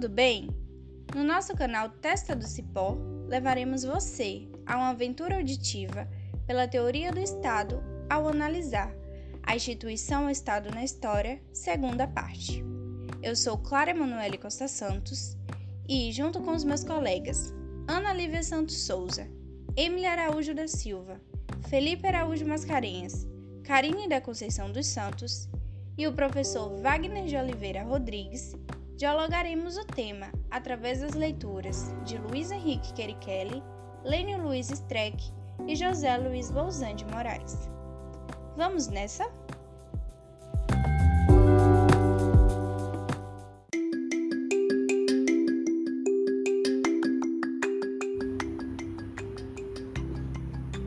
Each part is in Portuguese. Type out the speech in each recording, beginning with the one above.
tudo bem? No nosso canal Testa do Cipó, levaremos você a uma aventura auditiva pela teoria do Estado ao analisar a instituição Estado na História, segunda parte. Eu sou Clara Emanuele Costa Santos e, junto com os meus colegas Ana Lívia Santos Souza, Emily Araújo da Silva, Felipe Araújo Mascarenhas, Karine da Conceição dos Santos e o professor Wagner de Oliveira Rodrigues, dialogaremos o tema através das leituras de Luiz Henrique Querichelli, Lênio Luiz Streck e José Luiz Bolzan de Moraes. Vamos nessa?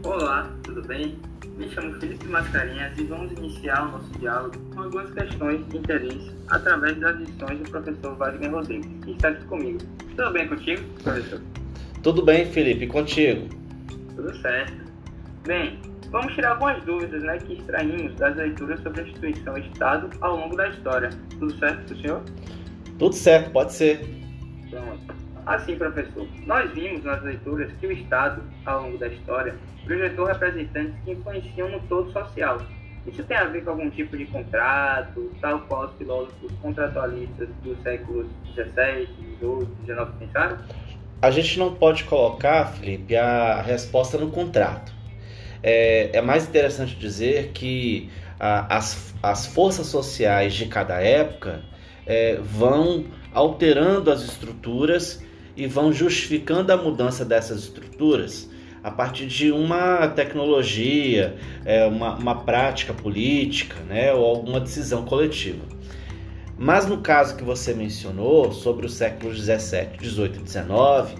Olá, tudo bem? Me chamo Felipe Mascarenhas e vamos iniciar o nosso diálogo com algumas questões de interesse através das lições do professor Wagner Rodrigues, que está aqui comigo. Tudo bem contigo, professor? Tudo bem, Felipe, contigo? Tudo certo. Bem, vamos tirar algumas dúvidas né, que extraímos das leituras sobre a instituição Estado ao longo da história. Tudo certo para o senhor? Tudo certo, pode ser. Pronto. Assim, professor, nós vimos nas leituras que o Estado, ao longo da história, projetou representantes que influenciam no todo social. Isso tem a ver com algum tipo de contrato, tal qual os filósofos contratualistas dos séculos XVII, XVIII, XIX pensaram? A gente não pode colocar, Felipe, a resposta no contrato. É, é mais interessante dizer que a, as, as forças sociais de cada época é, vão alterando as estruturas e vão justificando a mudança dessas estruturas a partir de uma tecnologia, é, uma, uma prática política né, ou alguma decisão coletiva. Mas no caso que você mencionou, sobre os séculos 17, 18 e 19,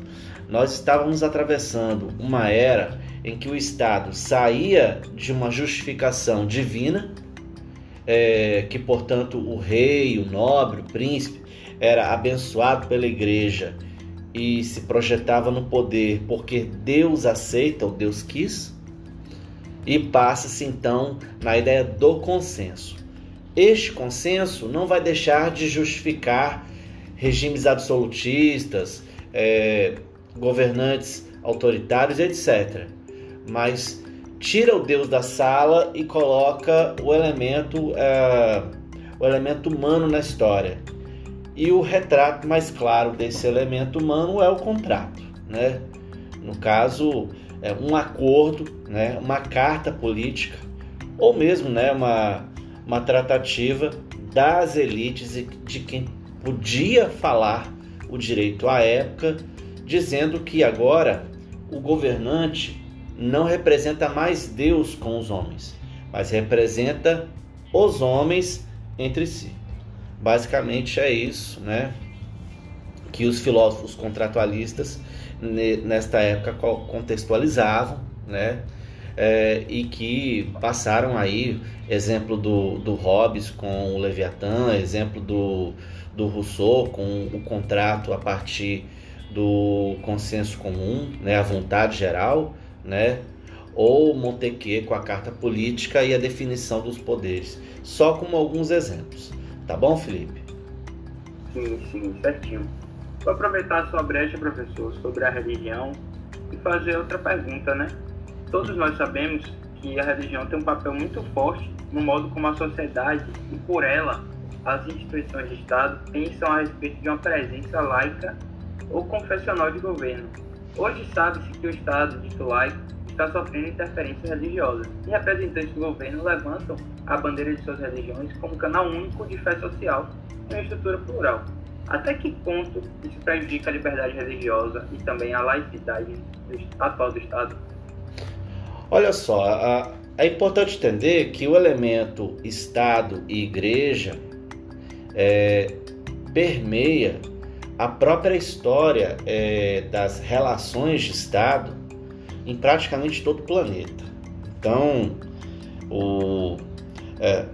nós estávamos atravessando uma era em que o Estado saía de uma justificação divina, é, que portanto o rei, o nobre, o príncipe era abençoado pela igreja e se projetava no poder porque Deus aceita ou Deus quis, e passa-se então na ideia do consenso. Este consenso não vai deixar de justificar regimes absolutistas, é, governantes autoritários, etc. Mas tira o Deus da sala e coloca o elemento, é, o elemento humano na história. E o retrato mais claro desse elemento humano é o contrato, né? No caso, é um acordo, né? uma carta política, ou mesmo né? uma, uma tratativa das elites de quem podia falar o direito à época, dizendo que agora o governante não representa mais Deus com os homens, mas representa os homens entre si. Basicamente é isso, né? Que os filósofos contratualistas nesta época contextualizavam, né? É, e que passaram aí, exemplo do, do Hobbes com o Leviatã, exemplo do, do Rousseau com o contrato a partir do consenso comum, né, a vontade geral, né, ou Montesquieu com a carta política e a definição dos poderes, só como alguns exemplos. Tá bom, Felipe? Sim, sim, certinho. Vou aproveitar a sua brecha, professor, sobre a religião e fazer outra pergunta, né? Todos nós sabemos que a religião tem um papel muito forte no modo como a sociedade e, por ela, as instituições de Estado pensam a respeito de uma presença laica ou confessional de governo. Hoje sabe-se que o Estado, dito laico, está sofrendo interferências religiosas e representantes do governo levantam a bandeira de suas religiões como canal único de fé social em uma estrutura plural. Até que ponto isso prejudica a liberdade religiosa e também a laicidade atual do Estado? Olha só, é importante entender que o elemento Estado e Igreja é, permeia a própria história é, das relações de Estado em praticamente todo o planeta. Então, o, é,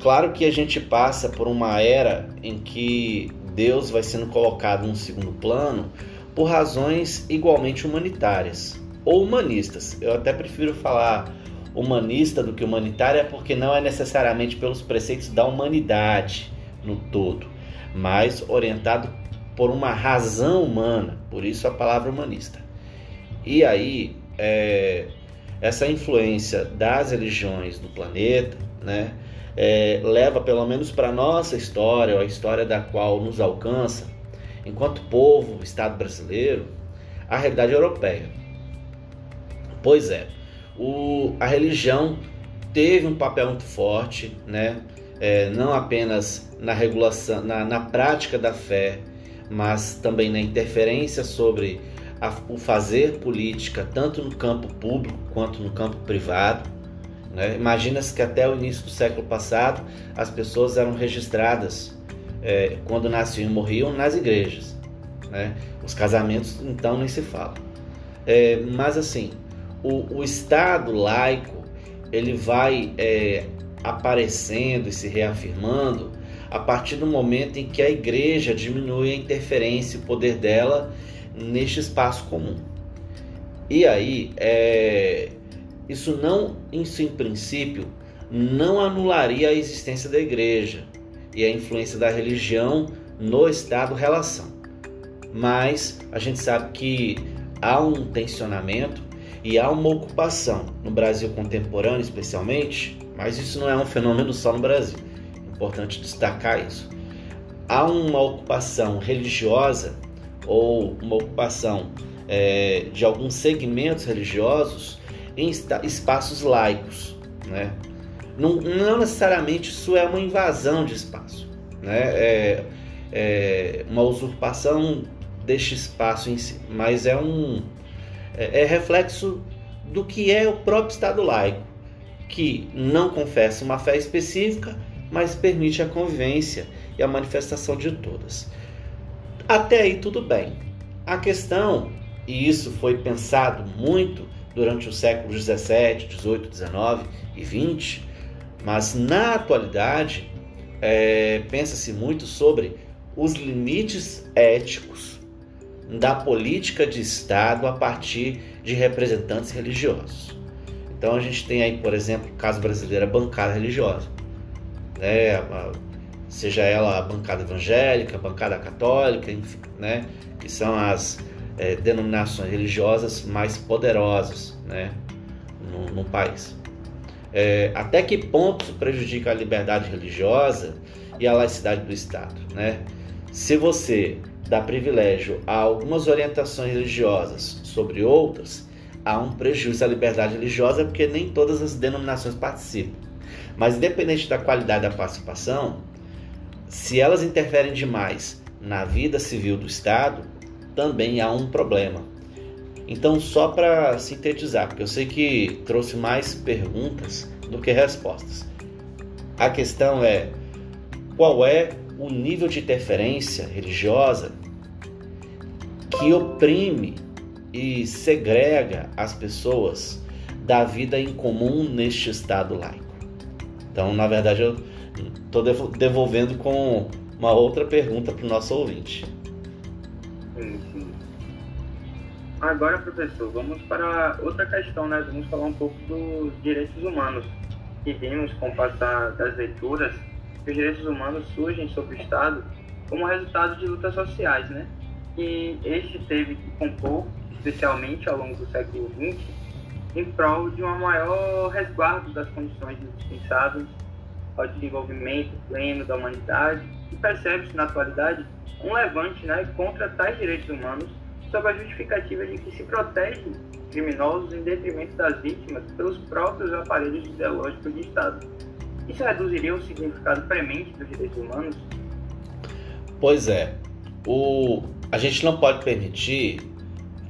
claro que a gente passa por uma era em que Deus vai sendo colocado no segundo plano por razões igualmente humanitárias ou humanistas. Eu até prefiro falar humanista do que humanitária porque não é necessariamente pelos preceitos da humanidade no todo, mas orientado por uma razão humana, por isso a palavra humanista. E aí, é, essa influência das religiões no planeta, né, é, leva pelo menos para nossa história, a história da qual nos alcança, enquanto povo, Estado brasileiro, a realidade europeia. Pois é, o, a religião teve um papel muito forte, né? É, não apenas na regulação, na, na, prática da fé, mas também na interferência sobre a, o fazer política, tanto no campo público quanto no campo privado. Né? Imagina-se que até o início do século passado as pessoas eram registradas é, quando nasciam e morriam nas igrejas. Né? Os casamentos, então, nem se fala. É, mas assim, o, o Estado laico ele vai é, aparecendo e se reafirmando a partir do momento em que a igreja diminui a interferência e o poder dela neste espaço comum. E aí, é, isso não, isso em princípio, não anularia a existência da igreja e a influência da religião no Estado-relação. Mas a gente sabe que há um tensionamento e há uma ocupação no Brasil contemporâneo, especialmente, mas isso não é um fenômeno só no Brasil. É importante destacar isso. Há uma ocupação religiosa ou uma ocupação é, de alguns segmentos religiosos em espaços laicos, né? Não, não, necessariamente isso é uma invasão de espaço, né? É, é uma usurpação deste espaço em si, mas é um é, é reflexo do que é o próprio Estado laico, que não confessa uma fé específica, mas permite a convivência e a manifestação de todas. Até aí tudo bem. A questão, e isso foi pensado muito durante os séculos 17, 18, 19 e 20, mas na atualidade é, pensa-se muito sobre os limites éticos da política de Estado a partir de representantes religiosos. Então a gente tem aí, por exemplo, o caso brasileiro, a bancada religiosa, né? Seja ela a bancada evangélica, a bancada católica, enfim, né? que são as é, denominações religiosas mais poderosas né? no, no país. É, até que ponto isso prejudica a liberdade religiosa e a laicidade do Estado? Né? Se você dá privilégio a algumas orientações religiosas sobre outras, há um prejuízo à liberdade religiosa porque nem todas as denominações participam. Mas independente da qualidade da participação, se elas interferem demais na vida civil do Estado, também há um problema. Então, só para sintetizar, porque eu sei que trouxe mais perguntas do que respostas. A questão é qual é o nível de interferência religiosa que oprime e segrega as pessoas da vida em comum neste estado laico. Então, na verdade, eu estou devolvendo com uma outra pergunta para o nosso ouvinte. Sim, sim. Agora, professor, vamos para outra questão, né? Vamos falar um pouco dos direitos humanos. Que vimos com o passar das leituras que os direitos humanos surgem sobre o Estado como resultado de lutas sociais, né? E este teve que compor, especialmente ao longo do século XX, em prol de um maior resguardo das condições indispensáveis ao desenvolvimento pleno da humanidade e percebe-se na atualidade um levante né, contra tais direitos humanos sob a justificativa de que se protege criminosos em detrimento das vítimas pelos próprios aparelhos ideológicos de Estado. Isso reduziria o significado premente dos direitos humanos? Pois é. O, a gente não pode permitir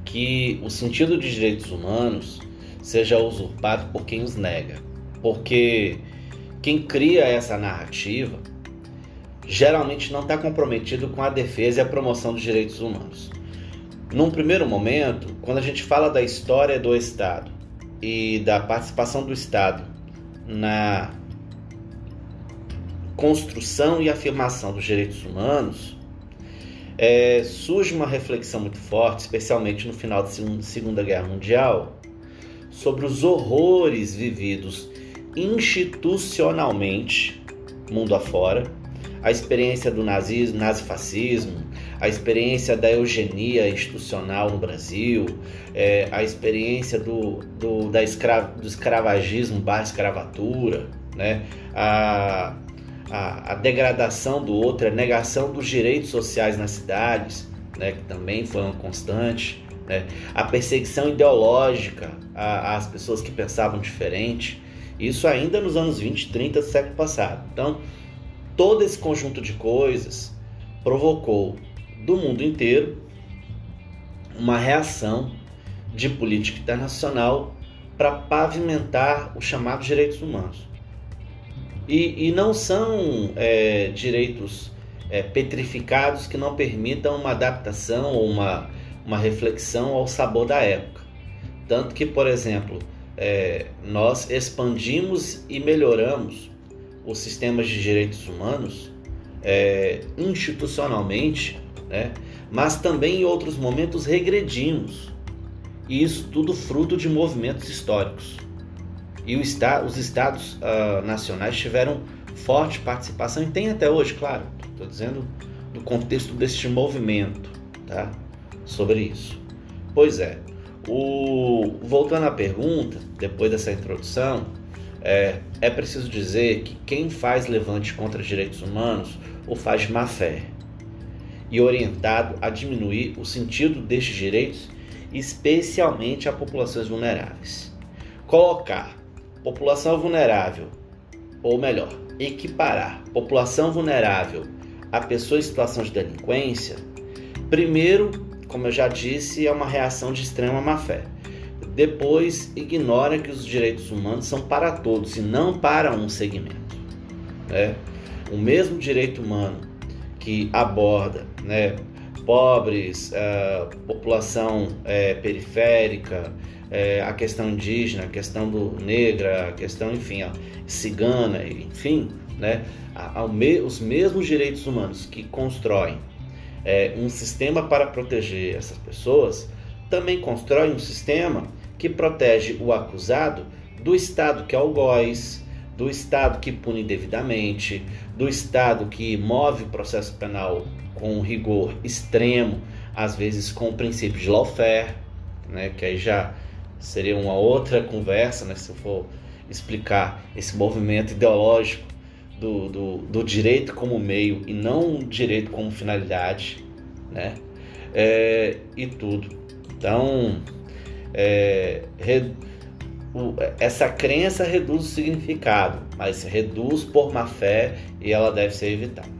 que o sentido de direitos humanos seja usurpado por quem os nega. Porque quem cria essa narrativa geralmente não está comprometido com a defesa e a promoção dos direitos humanos. Num primeiro momento, quando a gente fala da história do Estado e da participação do Estado na construção e afirmação dos direitos humanos, é, surge uma reflexão muito forte, especialmente no final da Segunda Guerra Mundial, sobre os horrores vividos institucionalmente, mundo afora, a experiência do nazismo, nazifascismo, a experiência da eugenia institucional no Brasil, é, a experiência do, do, da escra, do escravagismo barra escravatura, né? a, a, a, degradação do outro, a negação dos direitos sociais nas cidades, né? que também foi uma constante, né? a perseguição ideológica às pessoas que pensavam diferente, isso ainda nos anos 20, 30 do século passado. Então, todo esse conjunto de coisas provocou do mundo inteiro uma reação de política internacional para pavimentar os chamados direitos humanos. E, e não são é, direitos é, petrificados que não permitam uma adaptação ou uma, uma reflexão ao sabor da época. Tanto que, por exemplo, é, nós expandimos e melhoramos os sistemas de direitos humanos é, institucionalmente, né? mas também em outros momentos regredimos. E isso tudo fruto de movimentos históricos. E os estados uh, nacionais tiveram forte participação e tem até hoje, claro. Estou dizendo do contexto deste movimento, tá? Sobre isso. Pois é. O... Voltando à pergunta, depois dessa introdução, é, é preciso dizer que quem faz levante contra direitos humanos o faz de má fé e orientado a diminuir o sentido destes direitos, especialmente a populações vulneráveis. Colocar população vulnerável, ou melhor, equiparar população vulnerável a pessoa em situação de delinquência, primeiro, como eu já disse, é uma reação de extrema má fé. Depois, ignora que os direitos humanos são para todos e não para um segmento. Né? O mesmo direito humano que aborda né, pobres, uh, população uh, periférica, uh, a questão indígena, a questão do negra, a questão, enfim, cigana, enfim, né, os mesmos direitos humanos que constroem um sistema para proteger essas pessoas, também constroem um sistema que protege o acusado do Estado que é algoz, do Estado que pune devidamente, do Estado que move o processo penal com rigor extremo, às vezes com o princípio de lawfare, né, que aí já seria uma outra conversa, né, se eu for explicar esse movimento ideológico do, do, do direito como meio e não direito como finalidade, né, é, e tudo. Então, é, essa crença reduz o significado, mas reduz por má fé e ela deve ser evitada.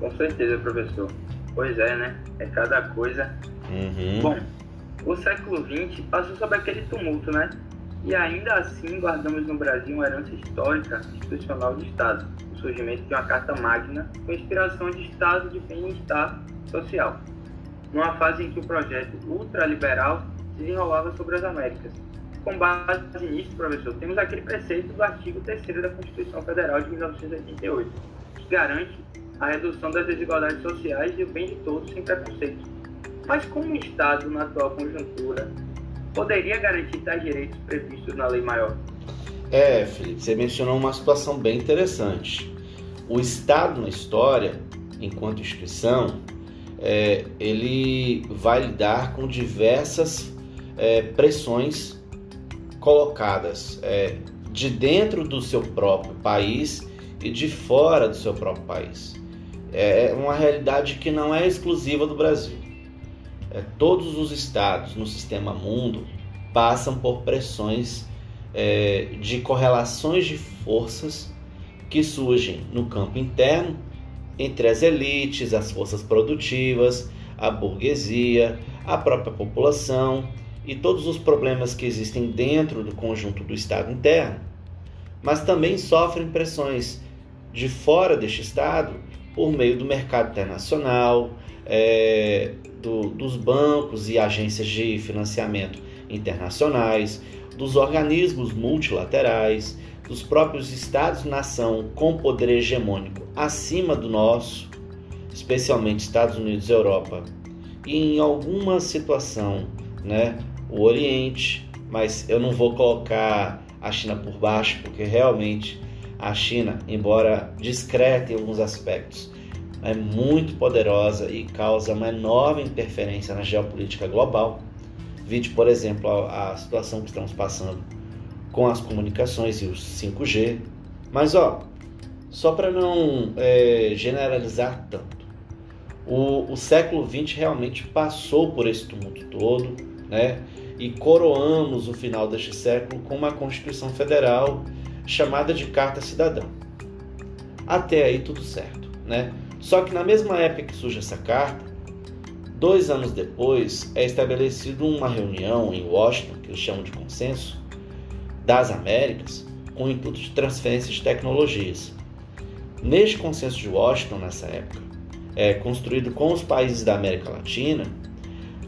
Com certeza, professor. Pois é, né? É cada coisa. Uhum. Bom, o século XX passou sob aquele tumulto, né? E ainda assim guardamos no Brasil uma herança histórica institucional de Estado, o surgimento de uma Carta Magna com inspiração de Estado de bem-estar social, numa fase em que o projeto ultraliberal se desenrolava sobre as Américas. Com base nisso, professor, temos aquele preceito do artigo 3 da Constituição Federal de 1988, que garante a redução das desigualdades sociais e o bem de todos sem preconceito. Mas como o Estado, na atual conjuntura, poderia garantir tais direitos previstos na lei maior? É, Felipe, você mencionou uma situação bem interessante. O Estado na história, enquanto instituição, é, ele vai lidar com diversas é, pressões colocadas é, de dentro do seu próprio país e de fora do seu próprio país. É uma realidade que não é exclusiva do Brasil. É, todos os estados no sistema mundo passam por pressões é, de correlações de forças que surgem no campo interno entre as elites, as forças produtivas, a burguesia, a própria população e todos os problemas que existem dentro do conjunto do Estado interno, mas também sofrem pressões de fora deste Estado por meio do mercado internacional, é, do, dos bancos e agências de financiamento internacionais, dos organismos multilaterais, dos próprios Estados-nação com poder hegemônico acima do nosso, especialmente Estados Unidos e Europa, e em alguma situação, né, o Oriente, mas eu não vou colocar a China por baixo, porque realmente a China, embora discreta em alguns aspectos, é muito poderosa e causa uma enorme interferência na geopolítica global. Vide, por exemplo, a, a situação que estamos passando com as comunicações e os 5G. Mas, ó, só para não é, generalizar tanto, o, o século XX realmente passou por esse tumulto todo, né? E coroamos o final deste século com uma Constituição Federal chamada de Carta Cidadã. Até aí tudo certo, né? Só que na mesma época que surge essa carta, dois anos depois é estabelecido uma reunião em Washington, que eles chamam de consenso, das Américas, com o intuito de transferência de tecnologias. Neste consenso de Washington, nessa época, é, construído com os países da América Latina,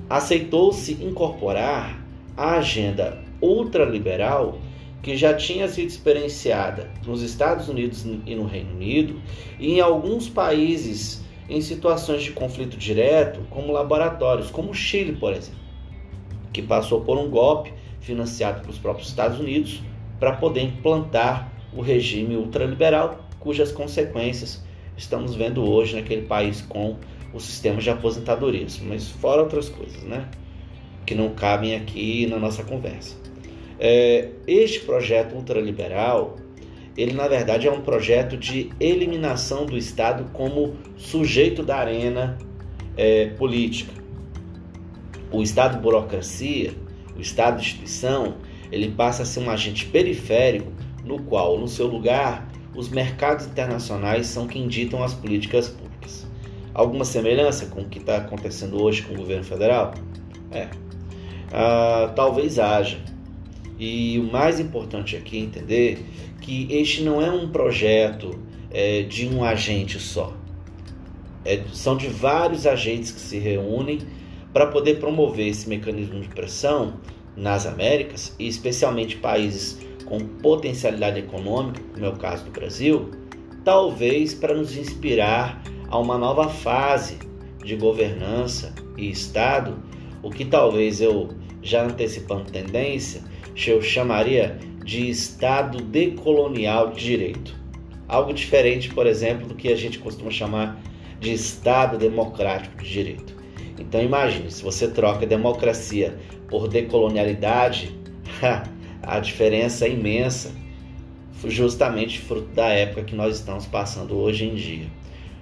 aceitou-se incorporar a agenda ultraliberal que já tinha sido experienciada nos Estados Unidos e no Reino Unido e em alguns países em situações de conflito direto, como laboratórios, como o Chile, por exemplo, que passou por um golpe financiado pelos próprios Estados Unidos para poder implantar o regime ultraliberal, cujas consequências estamos vendo hoje naquele país com o sistema de aposentadorias, mas fora outras coisas, né? Que não cabem aqui na nossa conversa. É, este projeto ultraliberal, ele na verdade é um projeto de eliminação do Estado como sujeito da arena é, política. O Estado burocracia, o Estado instituição, ele passa a ser um agente periférico no qual, no seu lugar, os mercados internacionais são quem ditam as políticas públicas. Alguma semelhança com o que está acontecendo hoje com o governo federal? É. Ah, talvez haja. E o mais importante aqui é entender que este não é um projeto é, de um agente só. É, são de vários agentes que se reúnem para poder promover esse mecanismo de pressão nas Américas, e especialmente países com potencialidade econômica, como é o caso do Brasil, talvez para nos inspirar a uma nova fase de governança e Estado, o que talvez eu, já antecipando tendência, eu chamaria de Estado decolonial de direito. Algo diferente, por exemplo, do que a gente costuma chamar de Estado democrático de direito. Então imagine, se você troca democracia por decolonialidade, a diferença é imensa, justamente fruto da época que nós estamos passando hoje em dia.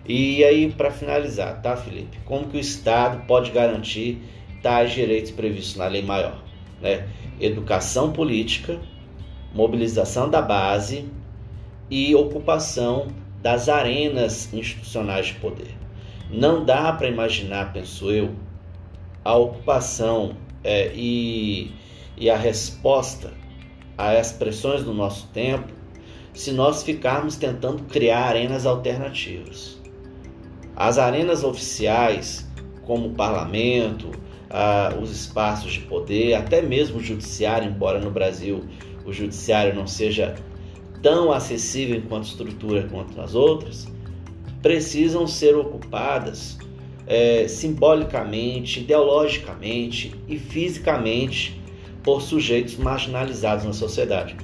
E aí, para finalizar, tá, Felipe? Como que o Estado pode garantir tais direitos previstos na lei maior? Né? educação política, mobilização da base e ocupação das arenas institucionais de poder. Não dá para imaginar, penso eu, a ocupação é, e, e a resposta às pressões do nosso tempo se nós ficarmos tentando criar arenas alternativas. As arenas oficiais, como o parlamento, os espaços de poder, até mesmo o judiciário, embora no Brasil o judiciário não seja tão acessível enquanto estrutura quanto nas outras, precisam ser ocupadas é, simbolicamente, ideologicamente e fisicamente por sujeitos marginalizados na sociedade.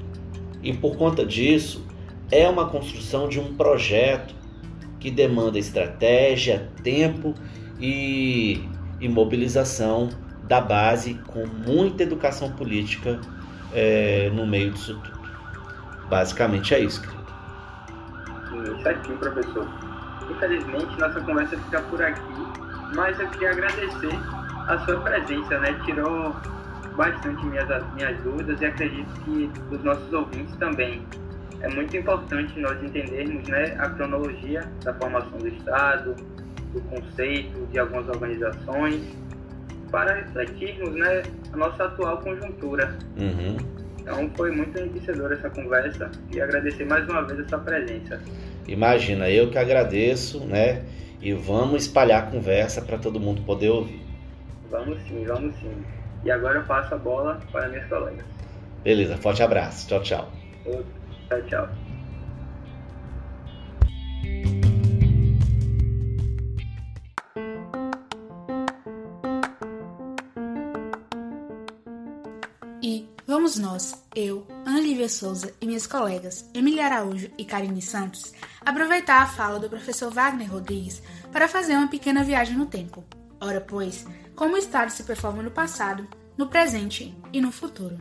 E por conta disso, é uma construção de um projeto que demanda estratégia, tempo e e mobilização da base com muita educação política é, no meio disso tudo. Basicamente é isso, querido. Sim, certinho, professor. Infelizmente, nossa conversa fica por aqui, mas eu queria agradecer a sua presença, né? Tirou bastante minhas, minhas dúvidas e acredito que os nossos ouvintes também. É muito importante nós entendermos né, a cronologia da formação do Estado, do conceito de algumas organizações, para refletirmos né, a nossa atual conjuntura. Uhum. Então foi muito enriquecedora essa conversa e agradecer mais uma vez a sua presença. Imagina, eu que agradeço, né? E vamos espalhar a conversa para todo mundo poder ouvir. Vamos sim, vamos sim. E agora eu passo a bola para minhas colegas. Beleza, forte abraço. Tchau, tchau. Tchau, tchau. Vamos nós, eu, Ana Lívia Souza e minhas colegas Emília Araújo e Karine Santos, aproveitar a fala do professor Wagner Rodrigues para fazer uma pequena viagem no tempo. Ora, pois, como o Estado se performa no passado, no presente e no futuro.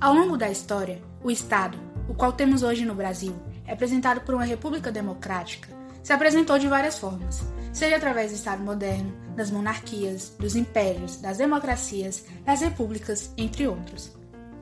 Ao longo da história, o Estado, o qual temos hoje no Brasil, representado por uma república democrática, se apresentou de várias formas, seja através do Estado moderno, das monarquias, dos impérios, das democracias, das repúblicas, entre outros.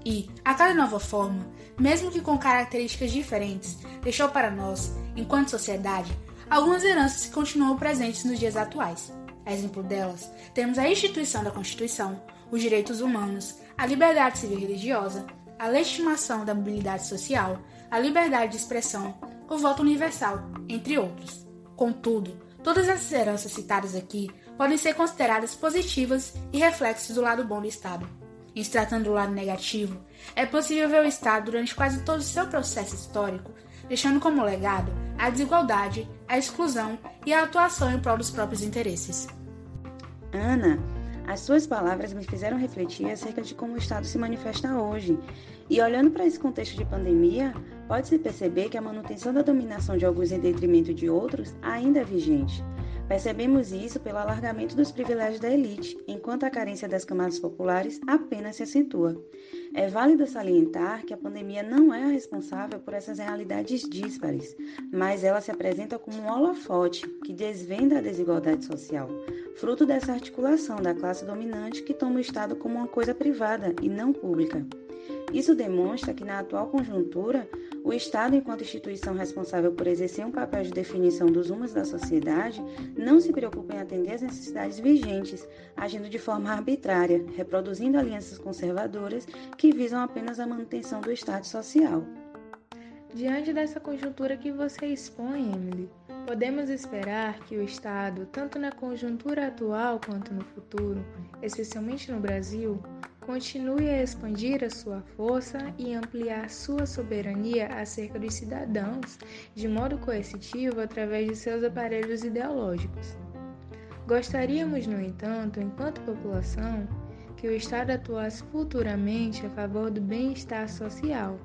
E, a cada nova forma, mesmo que com características diferentes, deixou para nós, enquanto sociedade, algumas heranças que continuam presentes nos dias atuais. A exemplo delas, temos a instituição da Constituição, os direitos humanos, a liberdade civil e religiosa, a legitimação da mobilidade social, a liberdade de expressão, o voto universal, entre outros. Contudo, todas essas heranças citadas aqui podem ser consideradas positivas e reflexos do lado bom do Estado. Em se tratando do lado negativo, é possível ver o Estado durante quase todo o seu processo histórico, deixando como legado a desigualdade, a exclusão e a atuação em prol dos próprios interesses. Ana, as suas palavras me fizeram refletir acerca de como o Estado se manifesta hoje. E olhando para esse contexto de pandemia, pode-se perceber que a manutenção da dominação de alguns em detrimento de outros ainda é vigente. Percebemos isso pelo alargamento dos privilégios da elite, enquanto a carência das camadas populares apenas se acentua. É válido salientar que a pandemia não é a responsável por essas realidades díspares, mas ela se apresenta como um holofote que desvenda a desigualdade social, fruto dessa articulação da classe dominante que toma o Estado como uma coisa privada e não pública. Isso demonstra que, na atual conjuntura, o Estado, enquanto instituição responsável por exercer um papel de definição dos rumos da sociedade, não se preocupa em atender às necessidades vigentes, agindo de forma arbitrária, reproduzindo alianças conservadoras que visam apenas a manutenção do Estado social. Diante dessa conjuntura que você expõe, Emily, podemos esperar que o Estado, tanto na conjuntura atual quanto no futuro, especialmente no Brasil, continue a expandir a sua força e ampliar sua soberania acerca dos cidadãos de modo coercitivo através de seus aparelhos ideológicos. Gostaríamos, no entanto, enquanto população, que o Estado atuasse futuramente a favor do bem-estar social,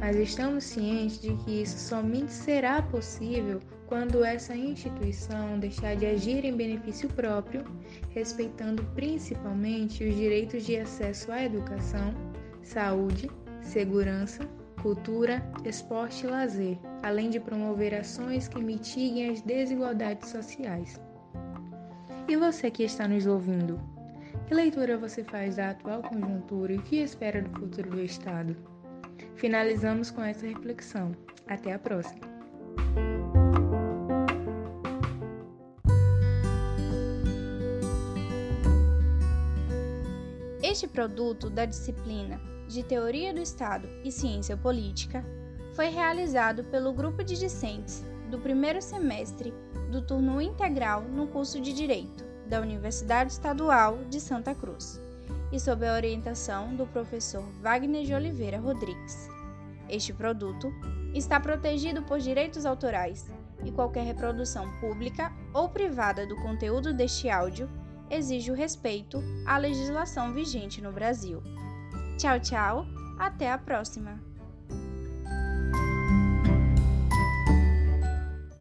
mas estamos cientes de que isso somente será possível quando essa instituição deixar de agir em benefício próprio, respeitando principalmente os direitos de acesso à educação, saúde, segurança, cultura, esporte e lazer, além de promover ações que mitiguem as desigualdades sociais. E você que está nos ouvindo? Que leitura você faz da atual conjuntura e o que espera do futuro do Estado? Finalizamos com essa reflexão. Até a próxima! Este produto da disciplina de Teoria do Estado e Ciência Política foi realizado pelo grupo de discentes do primeiro semestre do turno integral no curso de Direito da Universidade Estadual de Santa Cruz e sob a orientação do professor Wagner de Oliveira Rodrigues. Este produto está protegido por direitos autorais e qualquer reprodução pública ou privada do conteúdo deste áudio exige o respeito à legislação vigente no Brasil. Tchau, tchau, até a próxima!